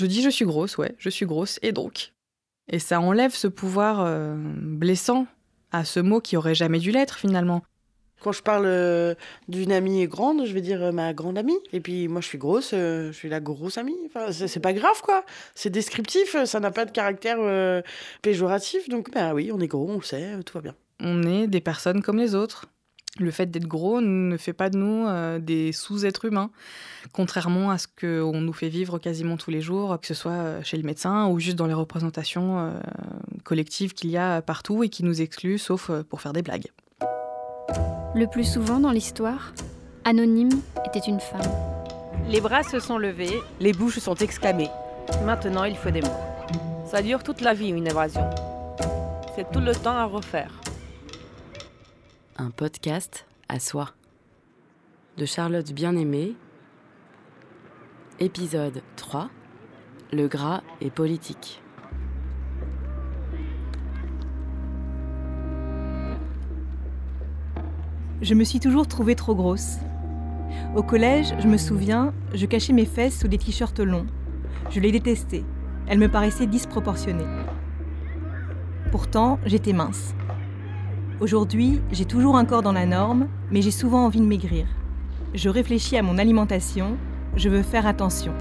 Je dis je suis grosse, ouais, je suis grosse, et donc? Et ça enlève ce pouvoir euh, blessant à ce mot qui aurait jamais dû l'être finalement. Quand je parle euh, d'une amie grande, je vais dire euh, ma grande amie. Et puis moi, je suis grosse, je suis la grosse amie. Enfin, c'est pas grave, quoi. C'est descriptif, ça n'a pas de caractère péjoratif. Donc, bah oui, on est gros, on le sait, tout va bien. On est des personnes comme les autres. Le fait d'être gros ne fait pas de nous euh, des sous-êtres humains, contrairement à ce qu'on nous fait vivre quasiment tous les jours, que ce soit euh, chez le médecin ou juste dans les représentations euh, collectives qu'il y a partout et qui nous excluent, sauf pour faire des blagues. Le plus souvent dans l'histoire, Anonyme était une femme. Les bras se sont levés, les bouches sont exclamées. Maintenant, il faut des mots. Ça dure toute la vie, une évasion. C'est tout le temps à refaire un podcast à soi. De Charlotte Bien-Aimée, épisode 3 Le gras est politique. Je me suis toujours trouvée trop grosse. Au collège, je me souviens, je cachais mes fesses sous des t-shirts longs. Je les détestais. Elles me paraissaient disproportionnées. Pourtant, j'étais mince. Aujourd'hui, j'ai toujours un corps dans la norme, mais j'ai souvent envie de maigrir. Je réfléchis à mon alimentation, je veux faire attention.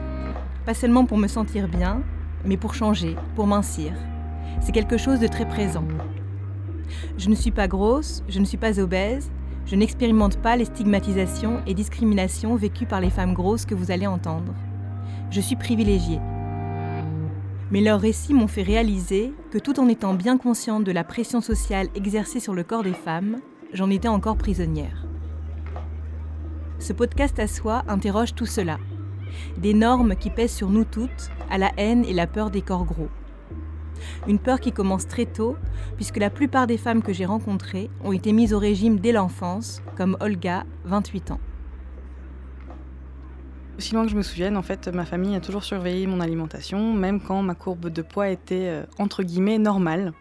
Pas seulement pour me sentir bien, mais pour changer, pour mincir. C'est quelque chose de très présent. Je ne suis pas grosse, je ne suis pas obèse, je n'expérimente pas les stigmatisations et discriminations vécues par les femmes grosses que vous allez entendre. Je suis privilégiée. Mais leurs récits m'ont fait réaliser que tout en étant bien consciente de la pression sociale exercée sur le corps des femmes, j'en étais encore prisonnière. Ce podcast à soi interroge tout cela. Des normes qui pèsent sur nous toutes, à la haine et la peur des corps gros. Une peur qui commence très tôt, puisque la plupart des femmes que j'ai rencontrées ont été mises au régime dès l'enfance, comme Olga, 28 ans. Aussi loin que je me souvienne, en fait, ma famille a toujours surveillé mon alimentation, même quand ma courbe de poids était euh, entre guillemets normale.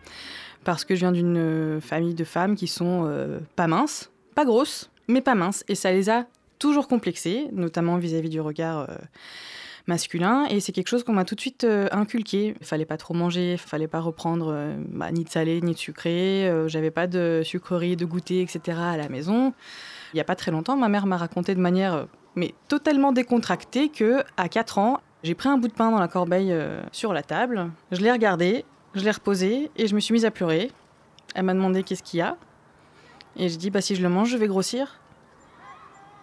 Parce que je viens d'une euh, famille de femmes qui sont euh, pas minces, pas grosses, mais pas minces. Et ça les a toujours complexées, notamment vis-à-vis du regard masculin. Et c'est quelque chose qu'on m'a tout de suite inculqué. Il fallait pas trop manger, il fallait pas reprendre bah, ni de salé, ni de sucré. J'avais pas de sucreries, de goûter, etc. à la maison. Il n'y a pas très longtemps, ma mère m'a raconté de manière mais totalement décontractée que à 4 ans, j'ai pris un bout de pain dans la corbeille euh, sur la table, je l'ai regardé, je l'ai reposé et je me suis mise à pleurer. Elle m'a demandé qu'est-ce qu'il y a. Et j'ai dit bah si je le mange, je vais grossir.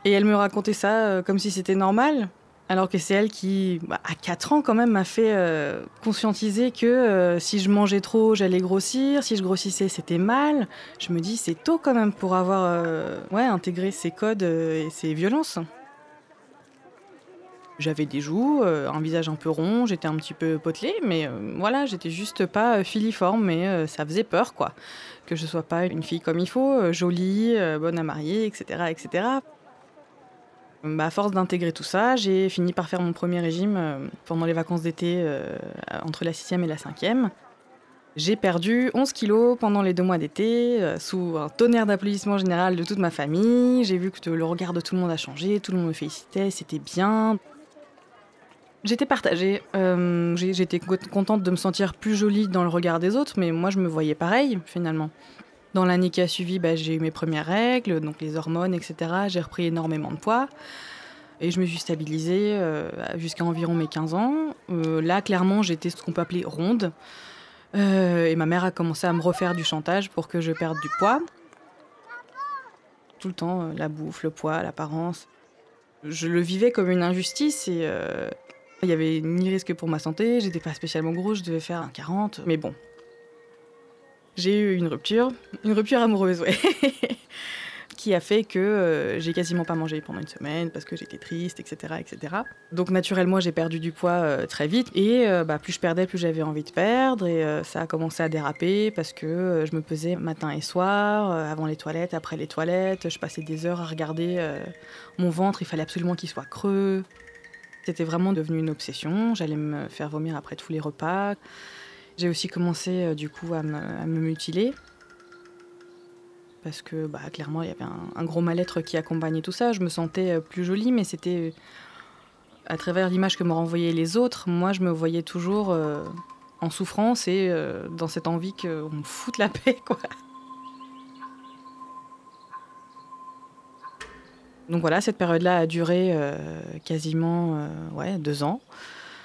Et elle me racontait ça euh, comme si c'était normal. Alors que c'est elle qui, bah, à 4 ans quand même, m'a fait euh, conscientiser que si je mangeais trop, j'allais grossir, si je grossissais, c'était mal. Je me dis, c'est tôt quand même pour avoir ouais, intégré ces codes et ces violences. J'avais des joues, euh, un visage un peu rond, j'étais un petit peu potelée, mais euh, voilà, j'étais juste pas euh, filiforme, mais ça faisait peur, quoi. Que je sois pas une fille comme il faut, jolie, bonne à marier, etc., etc. Bah, à force d'intégrer tout ça, j'ai fini par faire mon premier régime pendant les vacances d'été entre la sixième et la cinquième. J'ai perdu 11 kilos pendant les deux mois d'été, sous un tonnerre d'applaudissements général de toute ma famille. J'ai vu que le regard de tout le monde a changé, tout le monde me félicitait, c'était bien. J'étais partagée. Euh, j'étais contente de me sentir plus jolie dans le regard des autres, mais moi je me voyais pareil finalement. Dans l'année qui a suivi, bah, j'ai eu mes premières règles, donc les hormones, etc. J'ai repris énormément de poids. Et je me suis stabilisée euh, jusqu'à environ mes 15 ans. Euh, là, clairement, j'étais ce qu'on peut appeler ronde. et ma mère a commencé à me refaire du chantage pour que je perde du poids. Tout le temps, la bouffe, le poids, l'apparence. Je le vivais comme une injustice et il y avait ni risque pour ma santé, j'étais pas spécialement grosse, je devais faire un 40, mais bon. J'ai eu une rupture, une rupture amoureuse, ouais. qui a fait que euh, j'ai quasiment pas mangé pendant une semaine parce que j'étais triste, etc., etc. Donc naturellement, j'ai perdu du poids euh, très vite et euh, bah, plus je perdais, plus j'avais envie de perdre et ça a commencé à déraper parce que je me pesais matin et soir, avant les toilettes, après les toilettes. Je passais des heures à regarder mon ventre, il fallait absolument qu'il soit creux. C'était vraiment devenu une obsession. J'allais me faire vomir après tous les repas. J'ai aussi commencé euh, du coup à me, mutiler. Parce que bah, clairement, il y avait un, gros mal-être qui accompagnait tout ça. Je me sentais euh, plus jolie, mais c'était À travers l'image que me renvoyaient les autres, moi, je me voyais toujours euh, en souffrance et euh, dans cette envie qu'on me foute la paix, quoi. Donc voilà, cette période-là a duré euh, quasiment euh, ouais, deux ans.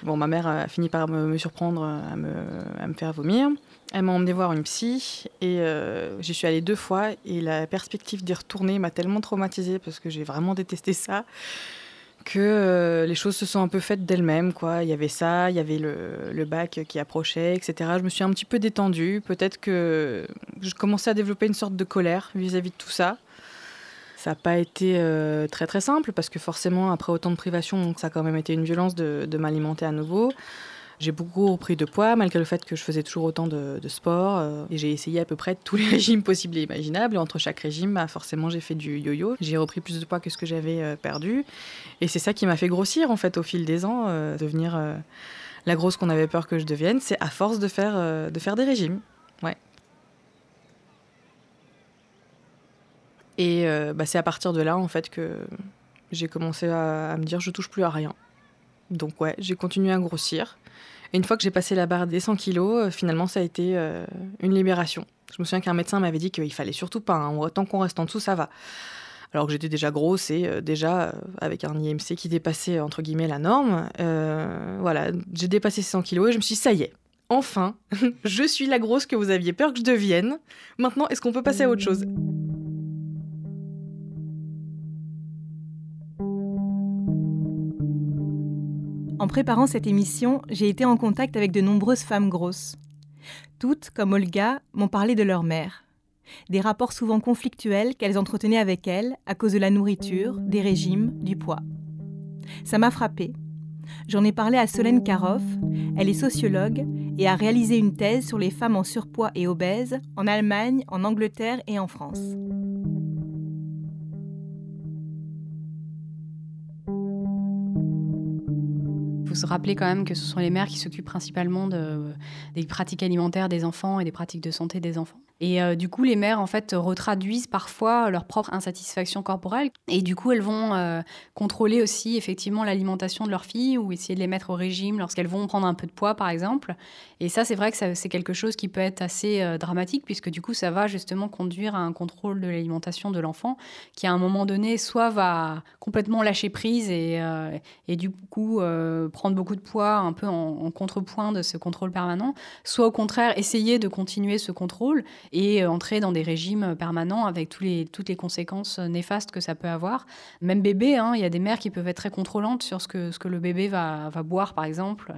Bon, ma mère a fini par me, surprendre à me, faire vomir. Elle m'a emmené voir une psy et euh, j'y suis allée deux fois. Et la perspective d'y retourner m'a tellement traumatisée parce que j'ai vraiment détesté ça que les choses se sont un peu faites d'elles-mêmes. Quoi. Il y avait ça, il y avait le, bac qui approchait, etc. Je me suis un petit peu détendue. Peut-être que je commençais à développer une sorte de colère vis-à-vis -vis de tout ça. Ça n'a pas été euh, très très simple parce que forcément, après autant de privations, ça a quand même été une violence de, m'alimenter à nouveau. J'ai beaucoup repris de poids malgré le fait que je faisais toujours autant de, de sport. Euh, et j'ai essayé à peu près tous les régimes possibles et imaginables. Entre chaque régime, bah, forcément, j'ai fait du yo-yo. J'ai repris plus de poids que ce que j'avais euh, perdu. Et c'est ça qui m'a fait grossir en fait au fil des ans, devenir la grosse qu'on avait peur que je devienne. C'est à force de faire, de faire des régimes. Ouais. Et euh, bah, c'est à partir de là, en fait, que j'ai commencé à, me dire je touche plus à rien. Donc ouais, j'ai continué à grossir. Et une fois que j'ai passé la barre des 100 kilos, euh, finalement, ça a été euh, une libération. Je me souviens qu'un médecin m'avait dit qu'il fallait surtout pas, hein, tant qu'on reste en dessous, ça va. Alors que j'étais déjà grosse et déjà avec un IMC qui dépassait entre guillemets la norme. voilà, j'ai dépassé 100 kilos et je me suis dit, ça y est, enfin, je suis la grosse que vous aviez peur que je devienne. Maintenant, est-ce qu'on peut passer à autre chose? En préparant cette émission, j'ai été en contact avec de nombreuses femmes grosses. Toutes, comme Olga, m'ont parlé de leur mère. Des rapports souvent conflictuels qu'elles entretenaient avec elle à cause de la nourriture, des régimes, du poids. Ça m'a frappée. J'en ai parlé à Solène Karoff, elle est sociologue et a réalisé une thèse sur les femmes en surpoids et obèses en Allemagne, en Angleterre et en France. Faut se rappeler quand même que ce sont les mères qui s'occupent principalement de, des pratiques alimentaires des enfants et des pratiques de santé des enfants. Et euh, du coup, les mères, en fait, retraduisent parfois leur propre insatisfaction corporelle. Et du coup, elles vont euh, contrôler aussi, effectivement, l'alimentation de leurs filles ou essayer de les mettre au régime lorsqu'elles vont prendre un peu de poids, par exemple. Et ça, c'est vrai que c'est quelque chose qui peut être assez euh, dramatique, puisque du coup, ça va justement conduire à un contrôle de l'alimentation de l'enfant, qui à un moment donné, soit va complètement lâcher prise et, du coup prendre beaucoup de poids un peu en contrepoint de ce contrôle permanent, soit au contraire essayer de continuer ce contrôle et entrer dans des régimes permanents avec les, toutes les conséquences néfastes que ça peut avoir. Même bébé, hein, il y a des mères qui peuvent être très contrôlantes sur ce que, ce que le bébé va, va boire, par exemple,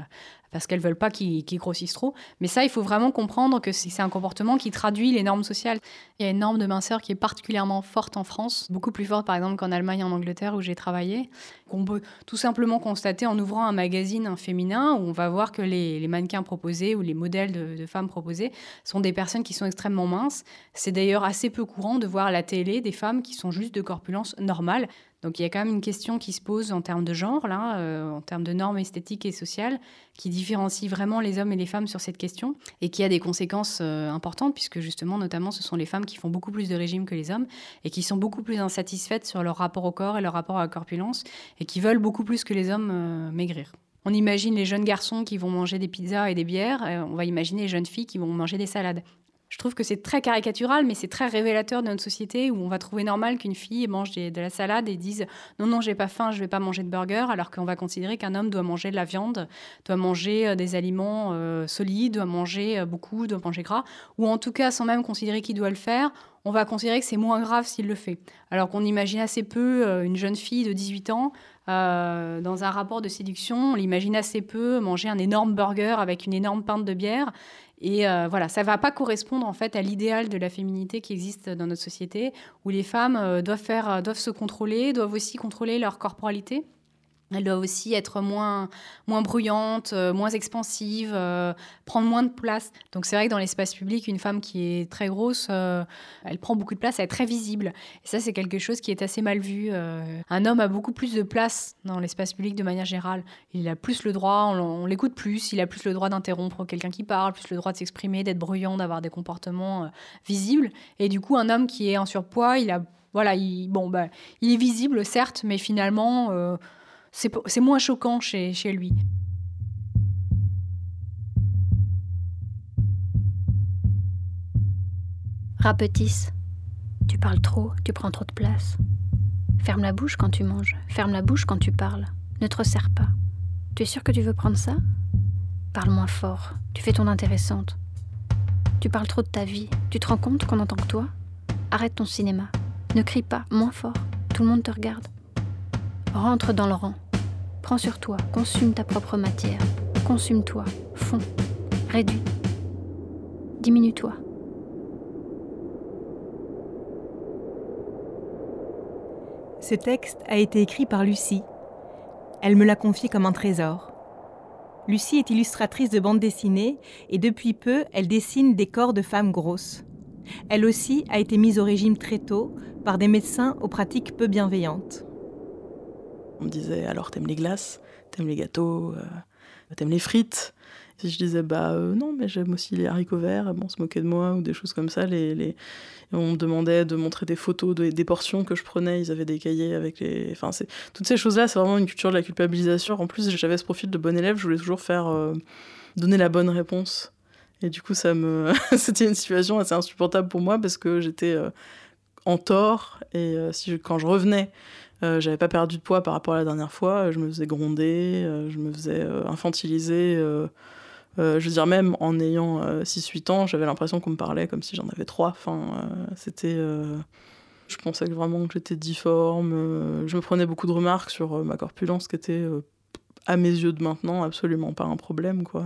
parce qu'elles veulent pas qu'il qu grossisse trop. Mais ça, il faut vraiment comprendre que c'est un comportement qui traduit les normes sociales. Il y a une norme de minceur qui est particulièrement forte en France, beaucoup plus forte par exemple qu'en Allemagne et en Angleterre où j'ai travaillé, qu'on peut tout simplement constater en ouvrant un magazine féminin où on va voir que les, mannequins proposés ou les modèles de, de, femmes proposés sont des personnes qui sont extrêmement minces. C'est d'ailleurs assez peu courant de voir à la télé des femmes qui sont juste de corpulence normale. Donc il y a quand même une question qui se pose en termes de genre, là, euh, en termes de normes esthétiques et sociales, qui différencie vraiment les hommes et les femmes sur cette question et qui a des conséquences euh, importantes, puisque justement, notamment, ce sont les femmes qui font beaucoup plus de régimes que les hommes et qui sont beaucoup plus insatisfaites sur leur rapport au corps et leur rapport à la corpulence et qui veulent beaucoup plus que les hommes euh, maigrir. On imagine les jeunes garçons qui vont manger des pizzas et des bières, on va imaginer les jeunes filles qui vont manger des salades. Je trouve que c'est très caricatural, mais c'est très révélateur de notre société où on va trouver normal qu'une fille mange de la salade et dise non, non, j'ai pas faim, je vais pas manger de burger, alors qu'on va considérer qu'un homme doit manger de la viande, doit manger euh, des aliments euh, solides, doit manger euh, beaucoup, doit manger gras, ou en tout cas, sans même considérer qu'il doit le faire, on va considérer que c'est moins grave s'il le fait. Alors qu'on imagine assez peu une jeune fille de 18 ans dans un rapport de séduction, on l'imagine assez peu manger un énorme burger avec une énorme pinte de bière. Et euh, voilà, ça ne va pas correspondre en fait à l'idéal de la féminité qui existe dans notre société, où les femmes euh, doivent, faire, doivent se contrôler, doivent aussi contrôler leur corporalité. Elles doivent aussi être moins, moins bruyantes, euh, moins expansives, euh, prendre moins de place. Donc c'est vrai que dans l'espace public, une femme qui est très grosse, euh, elle prend beaucoup de place, elle est très visible. Et ça, c'est quelque chose qui est assez mal vu. Un homme a beaucoup plus de place dans l'espace public de manière générale. Il a plus le droit, on, l'écoute plus, il a plus le droit d'interrompre quelqu'un qui parle, plus le droit de s'exprimer, d'être bruyant, d'avoir des comportements visibles. Et du coup, un homme qui est en surpoids, il a... Voilà, il, bon, bah, il est visible, certes, mais finalement... C'est moins choquant chez, lui. Rapetisse. Tu parles trop, tu prends trop de place. Ferme la bouche quand tu manges, ferme la bouche quand tu parles. Ne te resserre pas. Tu es sûr que tu veux prendre ça? Parle moins fort, tu fais ton intéressante. Tu parles trop de ta vie, tu te rends compte qu'on entend que toi? Arrête ton cinéma. Ne crie pas, moins fort, tout le monde te regarde. Rentre dans le rang. Prends sur toi, consume ta propre matière. Consume-toi, fonds, réduis. Diminue-toi. Ce texte a été écrit par Lucie. Elle me l'a confié comme un trésor. Lucie est illustratrice de bande dessinée et depuis peu, elle dessine des corps de femmes grosses. Elle aussi a été mise au régime très tôt par des médecins aux pratiques peu bienveillantes. On me disait alors t'aimes les glaces, t'aimes les gâteaux, euh, t'aimes les frites? Si je disais bah euh, non mais j'aime aussi les haricots verts, bon, on se moquait de moi ou des choses comme ça. Les, les... On me demandait de montrer des photos des portions que je prenais, ils avaient des cahiers avec les. Enfin, c'est... Toutes ces choses-là, c'est vraiment une culture de la culpabilisation. En plus, j'avais ce profil de bon élève, je voulais toujours faire. Euh, donner la bonne réponse. Et du coup, ça me... c'était une situation assez insupportable pour moi parce que j'étais en tort et si quand je revenais euh, j'avais pas perdu de poids par rapport à la dernière fois. Je me faisais gronder, euh, je me faisais euh, infantiliser. je veux dire, même en ayant 6-8 ans, j'avais l'impression qu'on me parlait comme si j'en avais 3. Enfin, c'était. je pensais vraiment que j'étais difforme. je me prenais beaucoup de remarques sur ma corpulence qui était, à mes yeux de maintenant, absolument pas un problème, quoi.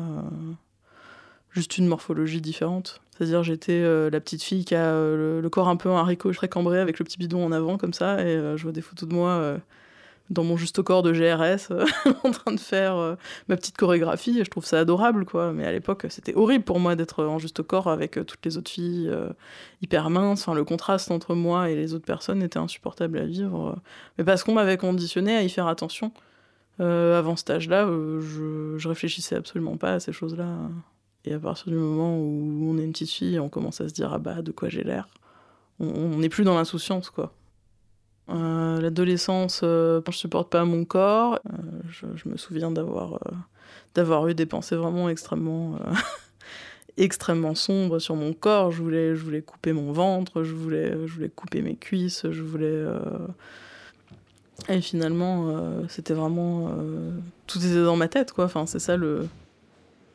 Juste une morphologie différente. C'est-à-dire j'étais euh, la petite fille qui a euh, le, corps un peu un haricot cambré avec le petit bidon en avant comme ça et euh, je vois des photos de moi dans mon juste corps de GRS en train de faire ma petite chorégraphie et je trouve ça adorable quoi. Mais à l'époque c'était horrible pour moi d'être en juste corps avec toutes les autres filles hyper minces. Enfin le contraste entre moi et les autres personnes était insupportable à vivre. Mais parce qu'on m'avait conditionné à y faire attention. Avant cet âge-là je réfléchissais absolument pas à ces choses-là et à partir du moment où on est une petite fille, on commence à se dire ah bah de quoi j'ai l'air. On n'est plus dans l'insouciance quoi. Euh, l'adolescence, euh, je supporte pas mon corps. Euh, je, me souviens d'avoir d'avoir eu des pensées vraiment extrêmement extrêmement sombres sur mon corps. Je voulais je voulais couper mon ventre, je voulais je voulais couper mes cuisses, je voulais et finalement c'était vraiment tout était dans ma tête quoi. Enfin c'est ça le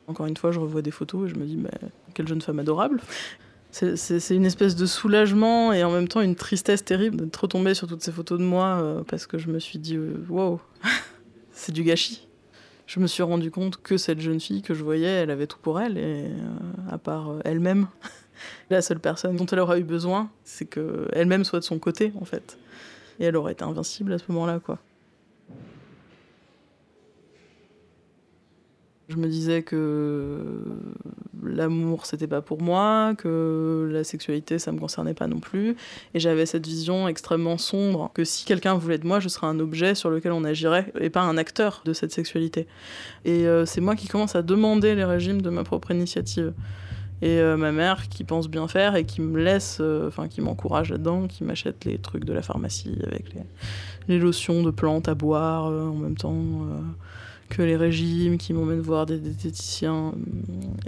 encore une fois, je revois des photos et je me dis, mais quelle jeune femme adorable. C'est une espèce de soulagement et en même temps une tristesse terrible d'être retombée sur toutes ces photos de moi euh, parce que je me suis dit, euh, wow, c'est du gâchis. Je me suis rendu compte que cette jeune fille que je voyais, elle avait tout pour elle et euh, à part elle-même, la seule personne dont elle aura eu besoin, c'est qu'elle-même soit de son côté en fait. Et elle aurait été invincible à ce moment-là, quoi. Je me disais que l'amour c'était pas pour moi, que la sexualité ça me concernait pas non plus, et j'avais cette vision extrêmement sombre que si quelqu'un voulait de moi, je serais un objet sur lequel on agirait et pas un acteur de cette sexualité. Et euh, c'est moi qui commence à demander les régimes de ma propre initiative. Et euh, ma mère qui pense bien faire et qui me laisse, euh, enfin qui m'encourage là-dedans, qui m'achète les trucs de la pharmacie avec les, les lotions de plantes à boire en même temps que les régimes, qui m'emmènent voir des diététiciens.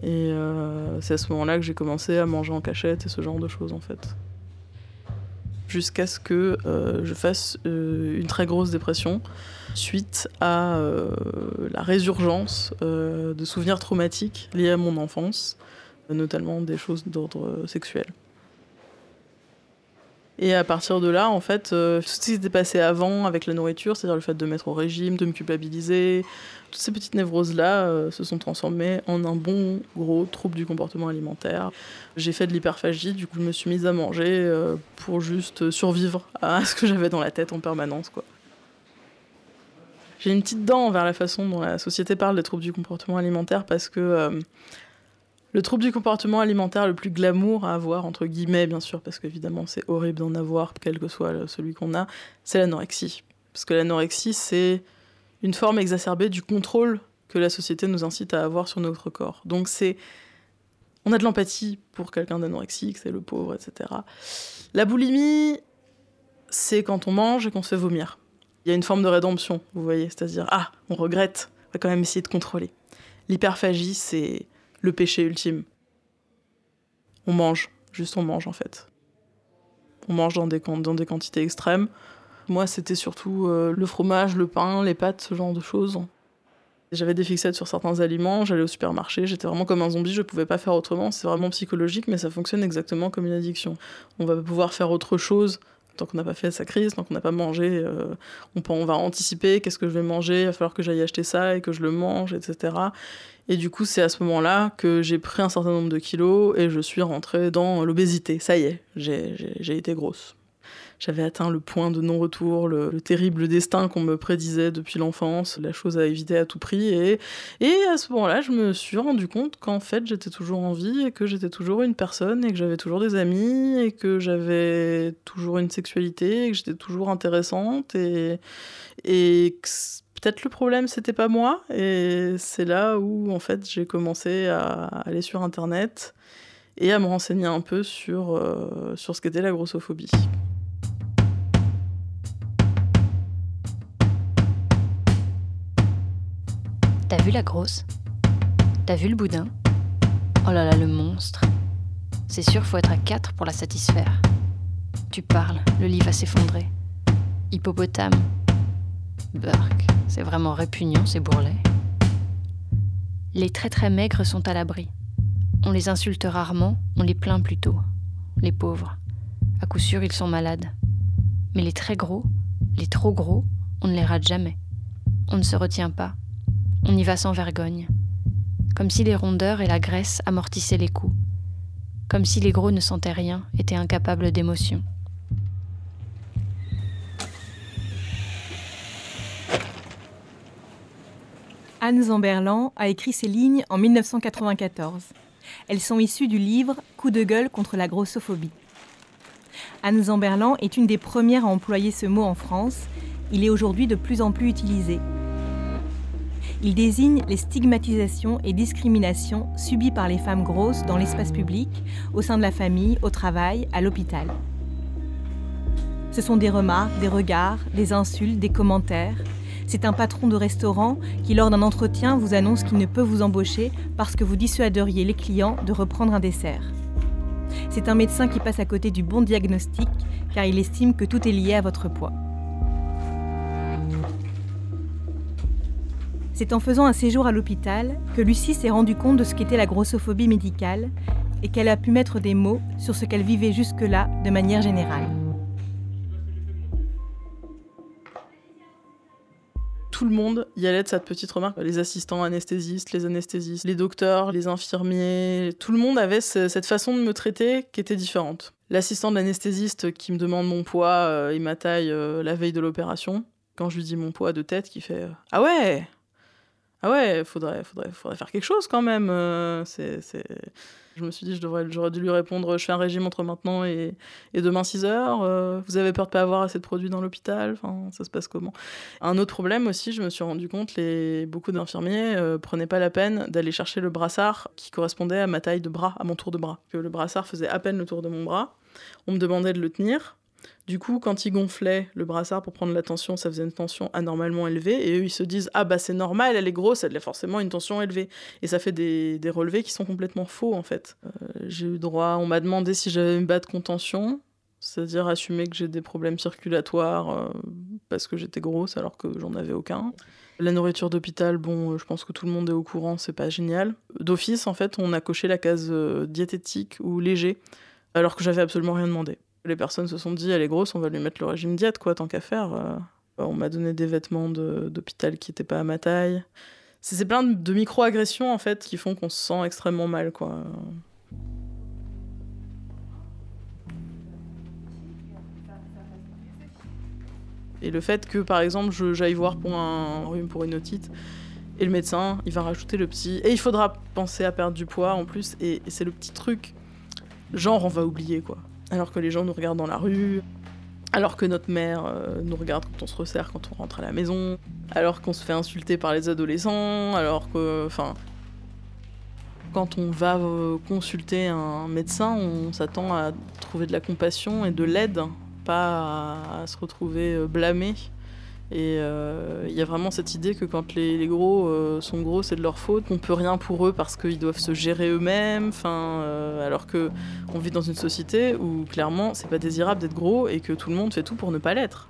Et euh, c'est à ce moment-là que j'ai commencé à manger en cachette et ce genre de choses en fait. Jusqu'à ce que euh, je fasse euh, une très grosse dépression suite à la résurgence de souvenirs traumatiques liés à mon enfance, notamment des choses d'ordre sexuel. Et à partir de là, en fait, euh, tout ce qui s'était passé avant avec la nourriture, c'est-à-dire le fait de mettre au régime, de me culpabiliser, toutes ces petites névroses-là euh, se sont transformées en un bon gros trouble du comportement alimentaire. J'ai fait de l'hyperphagie, du coup je me suis mise à manger euh, pour juste survivre à ce que j'avais dans la tête en permanence. J'ai une petite dent vers la façon dont la société parle des troubles du comportement alimentaire parce que le trouble du comportement alimentaire le plus glamour à avoir, entre guillemets, bien sûr, parce qu'évidemment c'est horrible d'en avoir, quel que soit celui qu'on a, c'est l'anorexie. Parce que l'anorexie, c'est une forme exacerbée du contrôle que la société nous incite à avoir sur notre corps. Donc c'est. On a de l'empathie pour quelqu'un d'anorexique, c'est le pauvre, etc. La boulimie, c'est quand on mange et qu'on se fait vomir. Il y a une forme de rédemption, vous voyez, c'est-à-dire, ah, on regrette, on va quand même essayer de contrôler. L'hyperphagie, c'est le péché ultime. On mange, juste on mange en fait. On mange dans des, dans des quantités extrêmes. Moi, c'était surtout euh, le fromage, le pain, les pâtes, ce genre de choses. J'avais des fixettes sur certains aliments, j'allais au supermarché, j'étais vraiment comme un zombie, je ne pouvais pas faire autrement. C'est vraiment psychologique, mais ça fonctionne exactement comme une addiction. On va pouvoir faire autre chose tant qu'on n'a pas fait sa crise, tant qu'on n'a pas mangé, euh, on, on, va anticiper qu'est-ce que je vais manger, il va falloir que j'aille acheter ça et que je le mange, etc. Et du coup, c'est à ce moment-là que j'ai pris un certain nombre de kilos et je suis rentrée dans l'obésité. Ça y est, j'ai été grosse. J'avais atteint le point de non-retour, le, terrible destin qu'on me prédisait depuis l'enfance, la chose à éviter à tout prix. Et, à ce moment-là, je me suis rendu compte qu'en fait, j'étais toujours en vie et que j'étais toujours une personne et que j'avais toujours des amis et que j'avais toujours une sexualité et que j'étais toujours intéressante et, peut-être le problème c'était pas moi et c'est là où en fait j'ai commencé à aller sur internet et à me renseigner un peu sur, euh, sur ce qu'était la grossophobie. T'as vu la grosse? T'as vu le boudin? Oh là là, le monstre. C'est sûr, faut être à quatre pour la satisfaire. Tu parles, le lit va s'effondrer. Hippopotame. Burk, c'est vraiment répugnant ces bourrelets. Les très très maigres sont à l'abri. On les insulte rarement, on les plaint plutôt. Les pauvres. À coup sûr, ils sont malades. Mais les très gros, les trop gros, on ne les rate jamais. On ne se retient pas. On y va sans vergogne. Comme si les rondeurs et la graisse amortissaient les coups. Comme si les gros ne sentaient rien, étaient incapables d'émotion. Anne Zamberlan a écrit ces lignes en 1994. Elles sont issues du livre Coup de gueule contre la grossophobie. Anne Zamberlan est une des premières à employer ce mot en France. Il est aujourd'hui de plus en plus utilisé. Il désigne les stigmatisations et discriminations subies par les femmes grosses dans l'espace public, au sein de la famille, au travail, à l'hôpital. Ce sont des remarques, des regards, des insultes, des commentaires. C'est un patron de restaurant qui, lors d'un entretien, vous annonce qu'il ne peut vous embaucher parce que vous dissuaderiez les clients de reprendre un dessert. C'est un médecin qui passe à côté du bon diagnostic car il estime que tout est lié à votre poids. C'est en faisant un séjour à l'hôpital que Lucie s'est rendue compte de ce qu'était la grossophobie médicale et qu'elle a pu mettre des mots sur ce qu'elle vivait jusque-là de manière générale. tout le monde y allait de cette petite remarque. Les assistants anesthésistes, les anesthésistes, les docteurs, les infirmiers, tout le monde avait cette façon de me traiter qui était différente. L'assistant de l'anesthésiste qui me demande mon poids euh, et ma taille euh, la veille de l'opération, quand je lui dis mon poids de tête, qui fait Ah ouais ah ouais, faudrait, faudrait, faudrait faire quelque chose quand même. Euh, c'est, Je me suis dit, je devrais, j'aurais dû lui répondre, je fais un régime entre maintenant et, et demain 6 heures. Euh, vous avez peur de pas avoir assez de produits dans l'hôpital Enfin, ça se passe comment? Un autre problème aussi, je me suis rendu compte, les, beaucoup d'infirmiers euh, prenaient pas la peine d'aller chercher le brassard qui correspondait à ma taille de bras, à mon tour de bras. Que le brassard faisait à peine le tour de mon bras. On me demandait de le tenir. Du coup, quand ils gonflaient le brassard pour prendre la tension, ça faisait une tension anormalement élevée. Et eux, ils se disent Ah, bah c'est normal, elle est grosse, elle a forcément une tension élevée. Et ça fait des, relevés qui sont complètement faux, en fait. Euh, j'ai eu droit, on m'a demandé si j'avais une bas contention, c'est-à-dire assumer que j'ai des problèmes circulatoires euh, parce que j'étais grosse alors que j'en avais aucun. La nourriture d'hôpital, bon, euh, je pense que tout le monde est au courant, c'est pas génial. D'office, en fait, on a coché la case diététique ou léger, alors que j'avais absolument rien demandé. Les personnes se sont dit, elle est grosse, on va lui mettre le régime diète, quoi, tant qu'à faire. Euh. On m'a donné des vêtements d'hôpital qui n'étaient pas à ma taille. C'est plein de, micro-agressions, en fait, qui font qu'on se sent extrêmement mal, quoi. Et le fait que, par exemple, j'aille voir pour un rhume, pour une otite, et le médecin, il va rajouter le petit. Et il faudra penser à perdre du poids en plus, et c'est le petit truc, genre on va oublier, quoi alors que les gens nous regardent dans la rue, alors que notre mère euh, nous regarde quand on se resserre quand on rentre à la maison, alors qu'on se fait insulter par les adolescents, alors que, enfin, quand on va euh, consulter un médecin, on s'attend à trouver de la compassion et de l'aide, pas à, se retrouver euh, blâmé Et euh, il y a vraiment cette idée que quand les, gros euh, sont gros, c'est de leur faute, qu'on peut rien pour eux parce qu'ils doivent se gérer eux-mêmes. Euh, alors que on vit dans une société où clairement, c'est pas désirable d'être gros et que tout le monde fait tout pour ne pas l'être.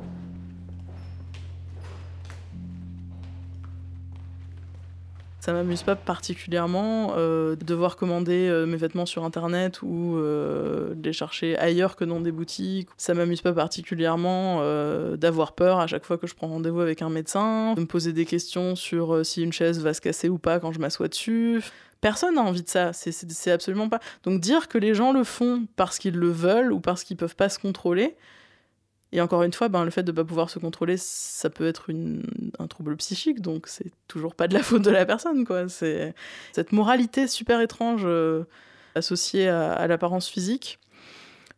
Ça m'amuse pas particulièrement euh, de devoir commander euh, mes vêtements sur internet ou euh, les chercher ailleurs que dans des boutiques. Ça m'amuse pas particulièrement d'avoir peur à chaque fois que je prends rendez-vous avec un médecin, de me poser des questions sur si une chaise va se casser ou pas quand je m'assois dessus. Personne n'a envie de ça, c'est absolument pas. Donc dire que les gens le font parce qu'ils le veulent ou parce qu'ils peuvent pas se contrôler, et encore une fois, ben, le fait de ne pas pouvoir se contrôler, ça peut être un trouble psychique, donc c'est toujours pas de la faute de la personne. quoi. C'est cette moralité super étrange euh, associée à, l'apparence physique.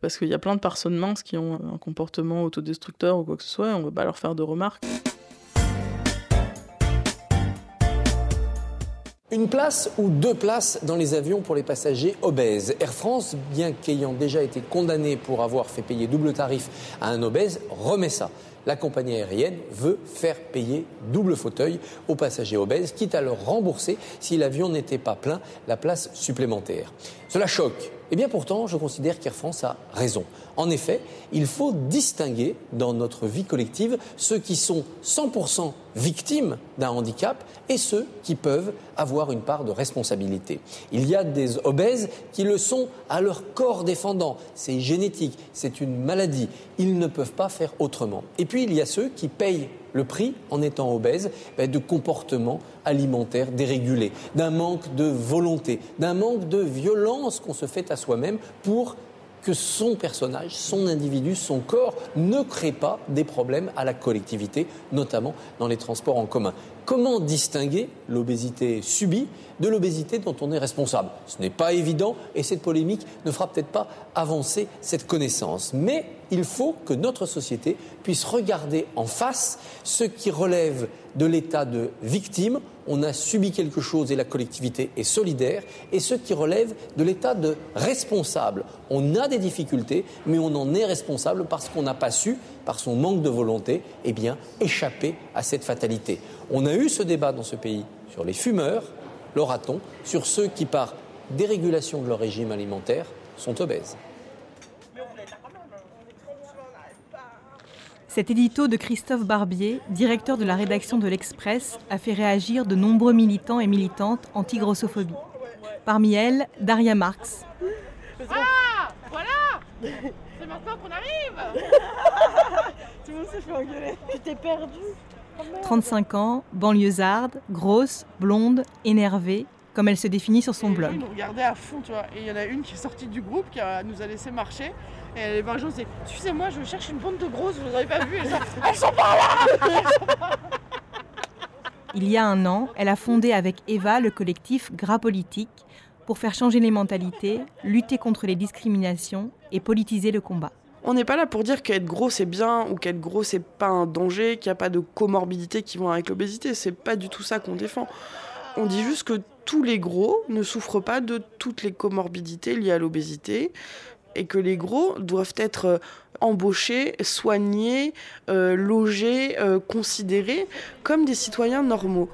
Parce qu'il y a plein de personnes minces qui ont un comportement autodestructeur ou quoi que ce soit, on ne va pas leur faire de remarques. Une place ou deux places dans les avions pour les passagers obèses. Air France, bien qu'ayant déjà été condamné pour avoir fait payer double tarif à un obèse, remet ça. La compagnie aérienne veut faire payer double fauteuil aux passagers obèses, quitte à leur rembourser, si l'avion n'était pas plein, la place supplémentaire. Cela choque eh bien pourtant, je considère qu'Air France a raison. En effet, il faut distinguer dans notre vie collective ceux qui sont 100% victimes d'un handicap et ceux qui peuvent avoir une part de responsabilité. Il y a des obèses qui le sont à leur corps défendant. C'est génétique, c'est une maladie. Ils ne peuvent pas faire autrement. Et puis il y a ceux qui payent le prix, en étant obèse, ben, de comportements alimentaires dérégulés, d'un manque de volonté, d'un manque de violence qu'on se fait à soi-même pour que son personnage, son individu, son corps ne crée pas des problèmes à la collectivité, notamment dans les transports en commun. Comment distinguer l'obésité subie de l'obésité dont on est responsable? Ce n'est pas évident et cette polémique ne fera peut-être pas avancer cette connaissance. Mais il faut que notre société puisse regarder en face ce qui relève de l'état de victime, on a subi quelque chose et la collectivité est solidaire, et ce qui relève de l'état de responsable. On a des difficultés, mais on en est responsable parce qu'on n'a pas su, par son manque de volonté, eh bien, échapper à cette fatalité. On a eu ce débat dans ce pays sur les fumeurs, l'aura-t-on, sur ceux qui, par dérégulation de leur régime alimentaire, sont obèses. Cet édito de Christophe Barbier, directeur de la rédaction de l'Express, a fait réagir de nombreux militants et militantes anti-grossophobie. Parmi elles, Daria Marx. Ah Voilà C'est maintenant qu'on arrive Tout le monde s'est fait engueuler. Tu t'es perdu 35 ans, banlieusarde, grosse, blonde, énervée, comme elle se définit sur son blog. Ils nous regardaient à fond, tu vois. Et il y en a une qui est sortie du groupe, qui nous a laissé marcher. Et elle est venue, elle dit Excusez-moi, je cherche une bande de grosses, vous n'avez pas vu Elles sont pas là Il y a un an, elle a fondé avec Eva le collectif Gras Politique pour faire changer les mentalités, lutter contre les discriminations et politiser le combat. On n'est pas là pour dire qu'être gros c'est bien ou qu'être gros c'est pas un danger, qu'il n'y a pas de comorbidités qui vont avec l'obésité. C'est pas du tout ça qu'on défend. On dit juste que tous les gros ne souffrent pas de toutes les comorbidités liées à l'obésité et que les gros doivent être euh, embauchés, soignés, euh, logés, euh, considérés comme des citoyens normaux.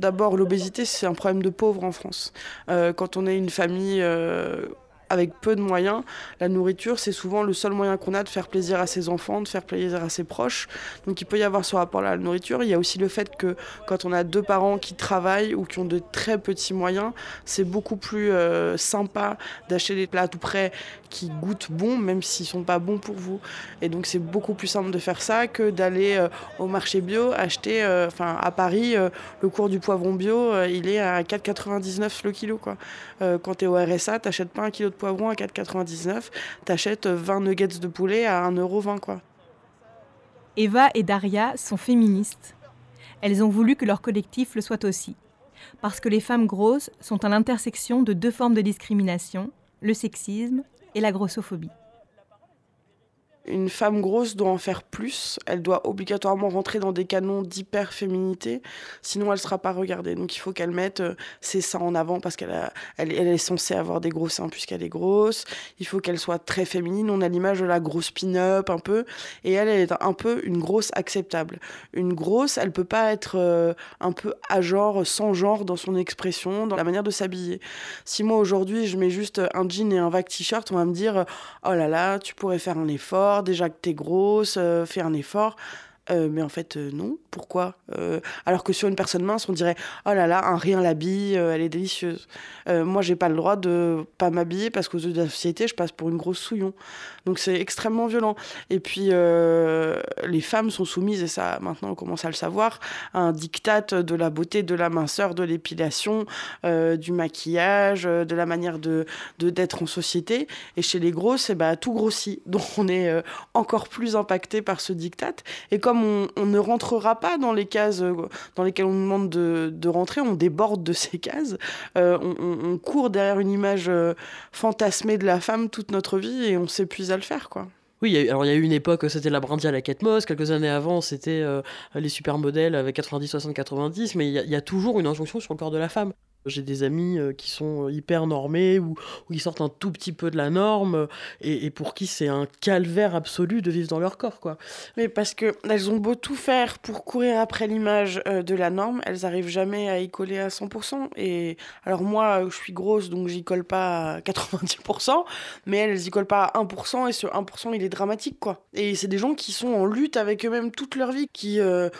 D'abord, l'obésité, c'est un problème de pauvres en France. quand on est une famille avec peu de moyens, la nourriture, c'est souvent le seul moyen qu'on a de faire plaisir à ses enfants, de faire plaisir à ses proches. Donc il peut y avoir ce rapport à la nourriture. Il y a aussi le fait que quand on a deux parents qui travaillent ou qui ont de très petits moyens, c'est beaucoup plus euh, sympa d'acheter des plats tout près qui goûtent bon, même s'ils sont pas bons pour vous. Et donc c'est beaucoup plus simple de faire ça que d'aller euh, au marché bio acheter, euh, enfin à Paris, le cours du poivron bio, il est à 4,99 le kilo. Quoi. quand tu es au RSA, tu n'achètes pas un kilo de poivron à 4,99, t'achètes 20 nuggets de poulet à 1,20€. Quoi. Eva et Daria sont féministes. Elles ont voulu que leur collectif le soit aussi. Parce que les femmes grosses sont à l'intersection de deux formes de discrimination, le sexisme et la grossophobie. Une femme grosse doit en faire plus. Elle doit obligatoirement rentrer dans des canons d'hyper-féminité. Sinon, elle sera pas regardée. Donc, il faut qu'elle mette euh, ses seins en avant parce qu'elle elle, est censée avoir des gros seins puisqu'elle est grosse. Il faut qu'elle soit très féminine. On a l'image de la grosse pin-up un peu. Et elle, elle est un peu une grosse acceptable. Une grosse, elle peut pas être euh, un peu à genre, sans genre dans son expression, dans la manière de s'habiller. Si moi, aujourd'hui, je mets juste un jean et un vague t-shirt, on va me dire, oh là là, tu pourrais faire un effort déjà que t'es grosse, euh, fais un effort. Euh, mais en fait, euh, non. Pourquoi Alors que sur une personne mince, on dirait Oh là là, un rien l'habille, elle est délicieuse. moi, j'ai pas le droit de pas m'habiller parce qu'aux yeux de la société, je passe pour une grosse souillon. Donc c'est extrêmement violent. Et puis, les femmes sont soumises, et ça, maintenant, on commence à le savoir, à un diktat de la beauté, de la minceur, de l'épilation, du maquillage, de la manière de d'être en société. Et chez les grosses, eh ben, tout grossit. Donc on est encore plus impacté par ce diktat. Et comme on, ne rentrera pas dans les cases euh, dans lesquelles on nous demande de, rentrer, on déborde de ces cases, euh, on, court derrière une image euh, fantasmée de la femme toute notre vie et on s'épuise à le faire, quoi. Oui, alors il y a eu une époque, c'était la Brandy à la Moss, quelques années avant, c'était les supermodèles avec 90, 60, 90, mais il y, a toujours une injonction sur le corps de la femme. J'ai des amis euh, qui sont euh, hyper normés ou, qui sortent un tout petit peu de la norme euh, et, pour qui c'est un calvaire absolu de vivre dans leur corps. quoi. Mais parce qu'elles ont beau tout faire pour courir après l'image de la norme, elles arrivent jamais à y coller à 100%. Et alors moi, je suis grosse, donc j'y colle pas à 90%, mais elles y collent pas à 1% et ce 1% il est dramatique. quoi. Et c'est des gens qui sont en lutte avec eux-mêmes toute leur vie, qui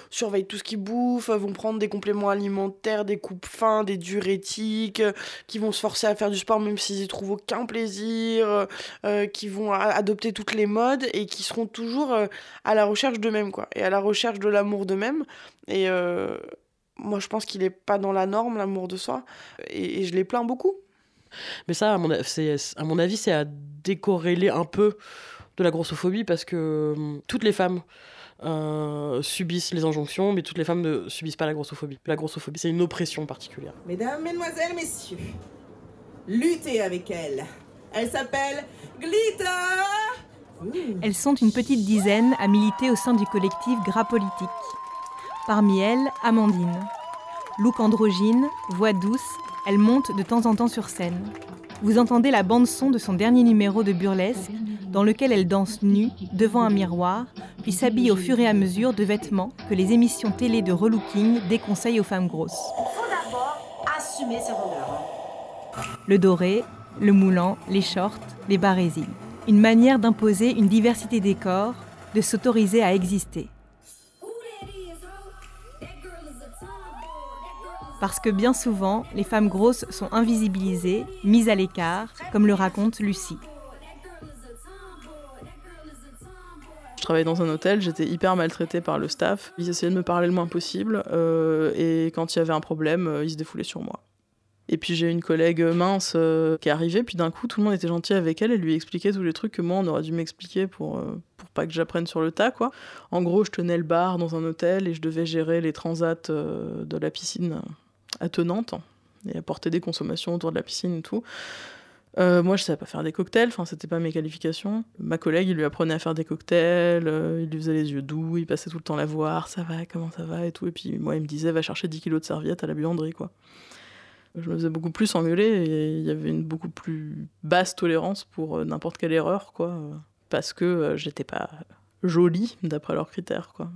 surveillent tout ce qu'ils bouffent, vont prendre des compléments alimentaires, des coupes fins, des durées euh, qui vont se forcer à faire du sport même s'ils y trouvent aucun plaisir, euh, qui vont adopter toutes les modes et qui seront toujours euh, à la recherche d'eux-mêmes, quoi, et à la recherche de l'amour d'eux-mêmes. Et moi, je pense qu'il n'est pas dans la norme, l'amour de soi, et, je les plains beaucoup. Mais ça, à mon, à mon avis, c'est à décorréler un peu de la grossophobie parce que hum, toutes les femmes euh, subissent les injonctions, mais toutes les femmes ne subissent pas la grossophobie. La grossophobie, c'est une oppression particulière. Mesdames, mesdemoiselles, messieurs, luttez avec elle. Elle s'appelle Glitter Elles sont une petite dizaine à militer au sein du collectif Gras Politique. Parmi elles, Amandine. Look androgyne, voix douce, elle monte de temps en temps sur scène. Vous entendez la bande-son de son dernier numéro de burlesque, dans lequel elle danse nue, devant un miroir, puis s'habille au fur et à mesure de vêtements que les émissions télé de relooking déconseillent aux femmes grosses. faut d'abord assumer ses rondeurs. Hein. Le doré, le moulant, les shorts, les barésiles. Une manière d'imposer une diversité des corps, de s'autoriser à exister. parce que bien souvent, les femmes grosses sont invisibilisées, mises à l'écart, comme le raconte Lucie. Je travaillais dans un hôtel, j'étais hyper maltraitée par le staff. Ils essayaient de me parler le moins possible euh, et quand il y avait un problème, euh, ils se défoulaient sur moi. Et puis j'ai une collègue mince euh, qui est arrivée, puis d'un coup tout le monde était gentil avec elle et lui expliquait tous les trucs que moi on aurait dû m'expliquer pour, pour pas que j'apprenne sur le tas quoi. En gros, je tenais le bar dans un hôtel et je devais gérer les transats de la piscine attenante et apporter des consommations autour de la piscine et tout. Euh, moi, je savais pas faire des cocktails, enfin, c'était pas mes qualifications. Ma collègue, il lui apprenait à faire des cocktails, euh, il lui faisait les yeux doux, il passait tout le temps la voir, ça va, comment ça va et tout. Et puis, moi, il me disait, va chercher 10 kilos de serviettes à la buanderie, quoi. Je me faisais beaucoup plus engueuler et il y avait une beaucoup plus basse tolérance pour euh, n'importe quelle erreur, quoi. parce que j'étais pas jolie, d'après leurs critères, quoi.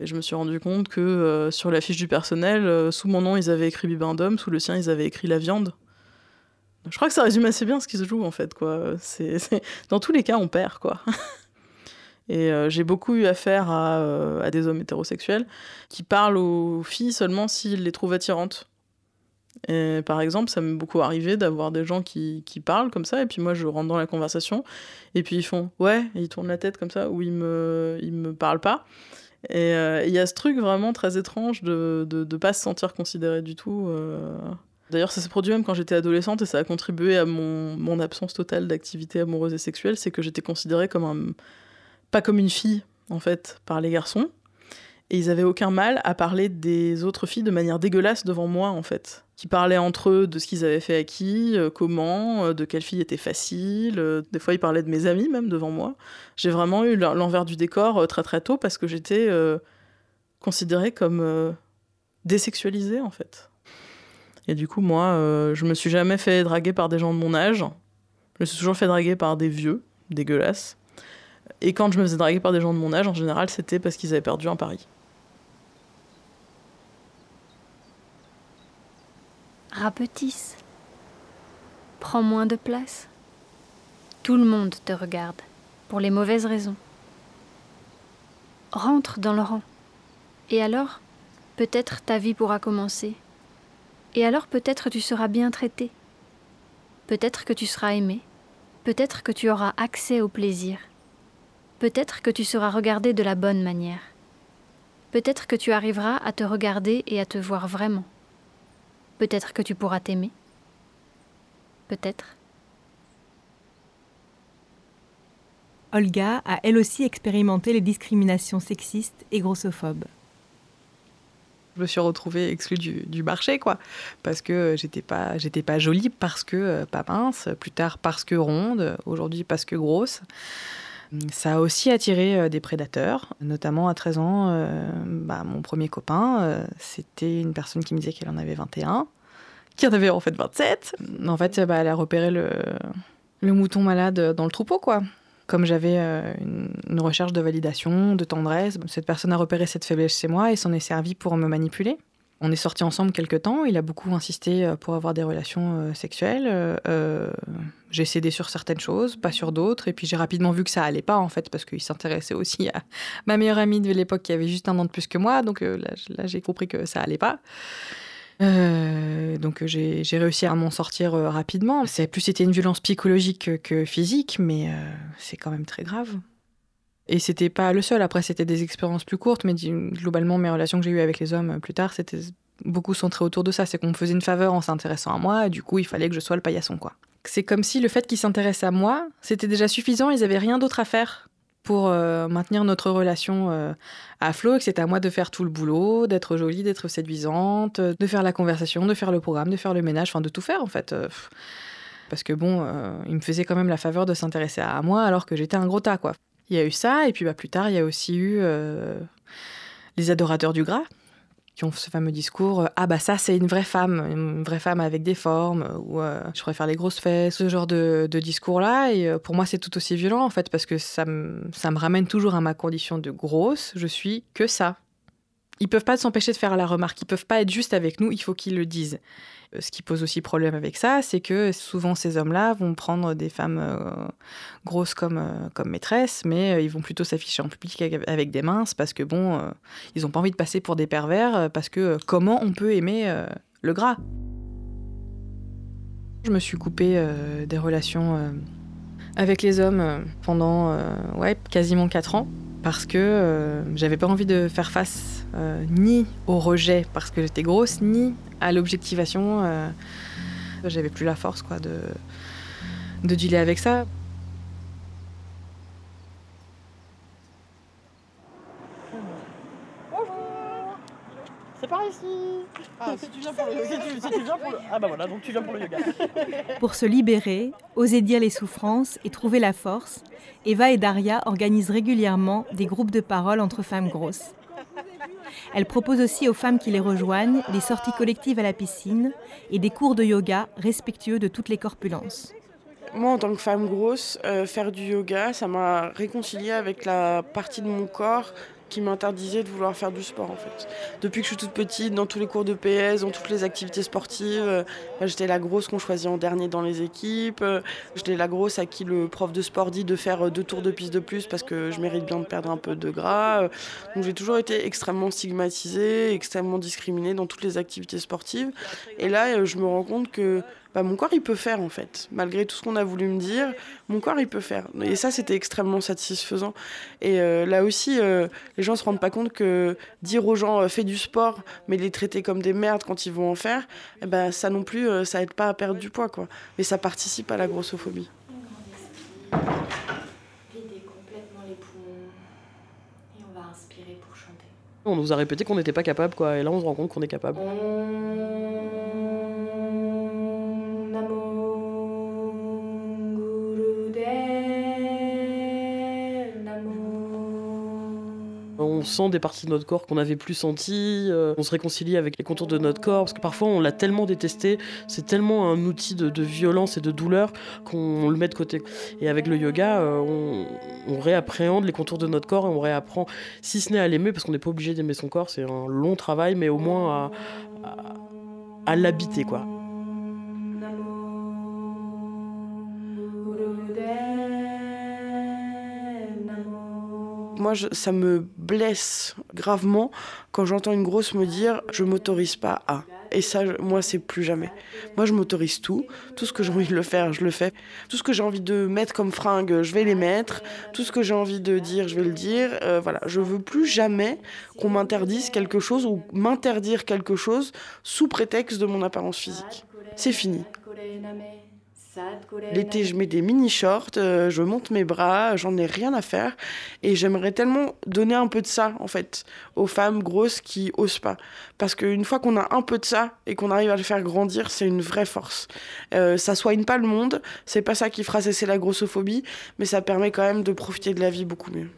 Et je me suis rendu compte que sur la fiche du personnel, sous mon nom, ils avaient écrit Bibendum, sous le sien, ils avaient écrit la viande. Je crois que ça résume assez bien ce qui se joue en fait. Quoi. Dans tous les cas, on perd. quoi. Et euh, j'ai beaucoup eu affaire à, à, des hommes hétérosexuels qui parlent aux filles seulement s'ils les trouvent attirantes. Et par exemple, ça m'est beaucoup arrivé d'avoir des gens qui, qui, parlent comme ça, et puis moi je rentre dans la conversation, et puis ils font ouais, ils tournent la tête comme ça, ou ils me, ils me parlent pas. Et euh, il y a ce truc vraiment très étrange de ne pas se sentir considéré du tout. D'ailleurs, ça s'est produit même quand j'étais adolescente et ça a contribué à mon, absence totale d'activité amoureuse et sexuelle. C'est que j'étais considérée comme un. pas comme une fille, en fait, par les garçons. Et ils avaient aucun mal à parler des autres filles de manière dégueulasse devant moi, en fait. qui parlaient entre eux de ce qu'ils avaient fait à qui, euh, comment, euh, de quelle fille était facile. euh, des fois, ils parlaient de mes amis même devant moi. J'ai vraiment eu l'en- l'envers du décor très très tôt parce que j'étais considérée comme désexualisée en fait. Et du coup, moi, euh, je me suis jamais fait draguer par des gens de mon âge. Je me suis toujours fait draguer par des vieux, dégueulasses. Et quand je me faisais draguer par des gens de mon âge, en général, c'était parce qu'ils avaient perdu un pari. Rapetisse. Prends moins de place. Tout le monde te regarde, pour les mauvaises raisons. Rentre dans le rang. Et alors, peut-être ta vie pourra commencer. Et alors peut-être tu seras bien traité. Peut-être que tu seras aimé. Peut-être que tu auras accès au plaisir. Peut-être que tu seras regardé de la bonne manière. Peut-être que tu arriveras à te regarder et à te voir vraiment. Peut-être que tu pourras t'aimer. Peut-être. Olga a elle aussi expérimenté les discriminations sexistes et grossophobes. Je me suis retrouvée exclue du, marché, quoi. Parce que j'étais pas, j'étais pas jolie, parce que euh, pas mince, plus tard parce que ronde, aujourd'hui parce que grosse. Ça a aussi attiré euh, des prédateurs, notamment à 13 ans. euh, bah, mon premier copain, c'était une personne qui me disait qu'elle en avait 21, qui en avait en fait 27. En fait, bah, elle a repéré le, le mouton malade dans le troupeau, quoi. Comme j'avais euh, une, recherche de validation, de tendresse, cette personne a repéré cette faiblesse chez moi et s'en est servi pour me manipuler. On est sortis ensemble quelque temps. Il a beaucoup insisté euh, pour avoir des relations euh, sexuelles. J'ai cédé sur certaines choses, pas sur d'autres. Et puis j'ai rapidement vu que ça allait pas, en fait, parce qu'il s'intéressait aussi à ma meilleure amie de l'époque qui avait juste un an de plus que moi. Donc là, là, j'ai compris que ça allait pas. Euh, donc j'ai réussi à m'en sortir euh, rapidement. C'est plus c'était une violence psychologique que, que physique, mais euh, c'est quand même très grave. Et c'était pas le seul. Après, c'était des expériences plus courtes, mais globalement, mes relations que j'ai eues avec les hommes plus tard, c'était beaucoup centré autour de ça. C'est qu'on me faisait une faveur en s'intéressant à moi, et du coup, il fallait que je sois le paillasson, quoi. C'est comme si le fait qu'ils s'intéressent à moi, c'était déjà suffisant. Ils avaient rien d'autre à faire pour euh, maintenir notre relation euh, à flot, et que c'était à moi de faire tout le boulot, d'être jolie, d'être séduisante, euh, de faire la conversation, de faire le programme, de faire le ménage, enfin de tout faire en fait. Parce que bon, il me faisait quand même la faveur de s'intéresser à moi alors que j'étais un gros tas, quoi. Il y a eu ça, et puis bah, plus tard, il y a aussi eu les adorateurs du gras, qui ont ce fameux discours euh, Ah, bah ça, c'est une vraie femme, une vraie femme avec des formes, euh, ou euh, je préfère les grosses fesses, ce genre de, de discours-là. Et pour moi, c'est tout aussi violent, en fait, parce que me, ça me ramène toujours à ma condition de grosse. Je suis que ça. Ils peuvent pas s'empêcher de faire la remarque, ils peuvent pas être juste avec nous, il faut qu'ils le disent. Euh, Ce qui pose aussi problème avec ça, c'est que souvent ces hommes-là vont prendre des femmes euh, grosses comme, euh, comme maîtresses, mais ils vont plutôt s'afficher en public avec, des minces parce que bon, ils ont pas envie de passer pour des pervers parce que comment on peut aimer le gras? Je me suis coupée des relations avec les hommes pendant ouais, quasiment 4 ans parce que euh, j'avais pas envie de faire face euh, ni au rejet parce que j'étais grosse, ni à l'objectivation. euh, j'avais plus la force quoi de, de dealer avec ça. C'est par ici. Ah, si tu viens pour le yoga. Si tu, si tu viens pour le... Ah bah voilà, donc tu viens pour le yoga. Pour se libérer, oser dire les souffrances et trouver la force, Eva et Daria organisent régulièrement des groupes de parole entre femmes grosses. Elle propose aussi aux femmes qui les rejoignent des sorties collectives à la piscine et des cours de yoga respectueux de toutes les corpulences. Moi, en tant que femme grosse, euh, faire du yoga, ça m'a réconciliée avec la partie de mon corps qui m'interdisait de vouloir faire du sport en fait. Depuis que je suis toute petite, dans tous les cours de PS, dans toutes les activités sportives, euh, bah, j'étais la grosse qu'on choisit en dernier dans les équipes, euh, j'étais la grosse à qui le prof de sport dit de faire euh, deux tours de piste de plus parce que je mérite bien de perdre un peu de gras. Donc j'ai toujours été extrêmement stigmatisée, extrêmement discriminée dans toutes les activités sportives. Et là, je me rends compte que bah, mon corps il peut faire en fait. Malgré tout ce qu'on a voulu me dire, mon corps il peut faire. Et ça c'était extrêmement satisfaisant. Et euh, là aussi, euh, les gens se rendent pas compte que dire aux gens euh, fais du sport, mais les traiter comme des merdes quand ils vont en faire, eh ben, ça non plus, euh, ça aide pas à perdre du poids quoi. Mais ça participe à la grossophobie. Videz complètement les poumons. Et on va inspirer pour chanter. On nous a répété qu'on n'était pas capable, quoi. Et là, on se rend compte qu'on est capable. On on sent des parties de notre corps qu'on n'avait plus senties, euh, on se réconcilie avec les contours de notre corps, parce que parfois on l'a tellement détesté, c'est tellement un outil de, violence et de douleur qu'on le met de côté. Et avec le yoga, euh, on, réappréhende les contours de notre corps et on réapprend, si ce n'est à l'aimer, parce qu'on n'est pas obligé d'aimer son corps, c'est un long travail, mais au moins à, à l'habiter, quoi. Moi, ça me blesse gravement quand j'entends une grosse me dire je m'autorise pas à. Et ça, moi, c'est plus jamais. Moi, je m'autorise tout. Tout ce que j'ai envie de le faire, je le fais. Tout ce que j'ai envie de mettre comme fringue, je vais les mettre. Tout ce que j'ai envie de dire, je vais le dire. Euh, voilà, je veux plus jamais qu'on m'interdise quelque chose ou m'interdire quelque chose sous prétexte de mon apparence physique. C'est fini. L'été, je mets des mini-shorts, euh, je monte mes bras, j'en ai rien à faire. Et j'aimerais tellement donner un peu de ça, en fait, aux femmes grosses qui osent pas. Parce qu'une fois qu'on a un peu de ça et qu'on arrive à le faire grandir, c'est une vraie force. Euh, ça soigne pas le monde, c'est pas ça qui fera cesser la grossophobie, mais ça permet quand même de profiter de la vie beaucoup mieux.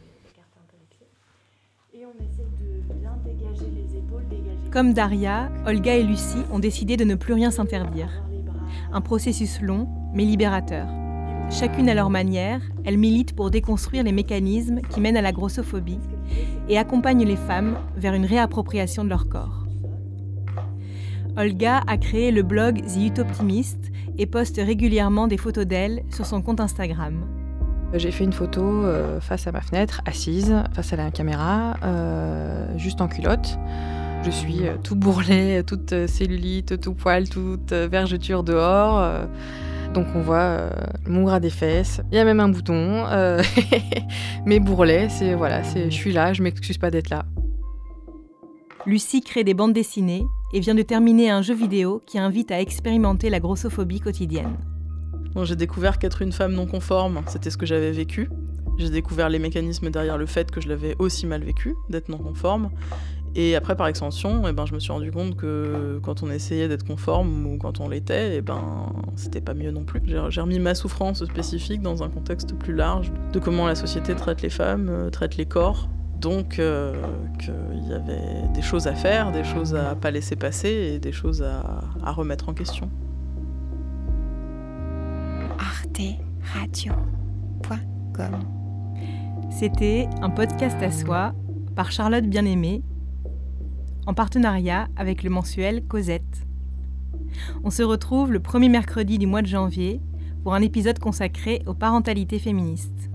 Comme Daria, Olga et Lucie ont décidé de ne plus rien s'interdire. Un processus long, mais libérateur. Chacune à leur manière, elles militent pour déconstruire les mécanismes qui mènent à la grossophobie et accompagnent les femmes vers une réappropriation de leur corps. Olga a créé le blog The Utoptimist et poste régulièrement des photos d'elle sur son compte Instagram. J'ai fait une photo euh, face à ma fenêtre, assise, face à la caméra, euh, juste en culotte. Je suis euh, tout bourrelet, toute cellulite, tout poil, toute vergeture dehors. Donc on voit euh, mon gras des fesses, il y a même un bouton, euh, mes bourrelets, c'est voilà, c'est je suis là, je m'excuse pas d'être là. Lucie crée des bandes dessinées et vient de terminer un jeu vidéo qui invite à expérimenter la grossophobie quotidienne. j'ai découvert qu'être une femme non conforme, c'était ce que j'avais vécu. J'ai découvert les mécanismes derrière le fait que je l'avais aussi mal vécu, d'être non conforme. Et après, par extension, eh ben, je me suis rendu compte que quand on essayait d'être conforme ou quand on l'était, eh ben, c'était pas mieux non plus. J'ai remis ma souffrance spécifique dans un contexte plus large de comment la société traite les femmes, euh, traite les corps. Donc, euh, qu'il y avait des choses à faire, des choses à pas laisser passer et des choses à, remettre en question. C'était un podcast à soi par Charlotte Bien-Aimée en partenariat avec le mensuel Cosette. On se retrouve le premier mercredi du mois de janvier pour un épisode consacré aux parentalités féministes.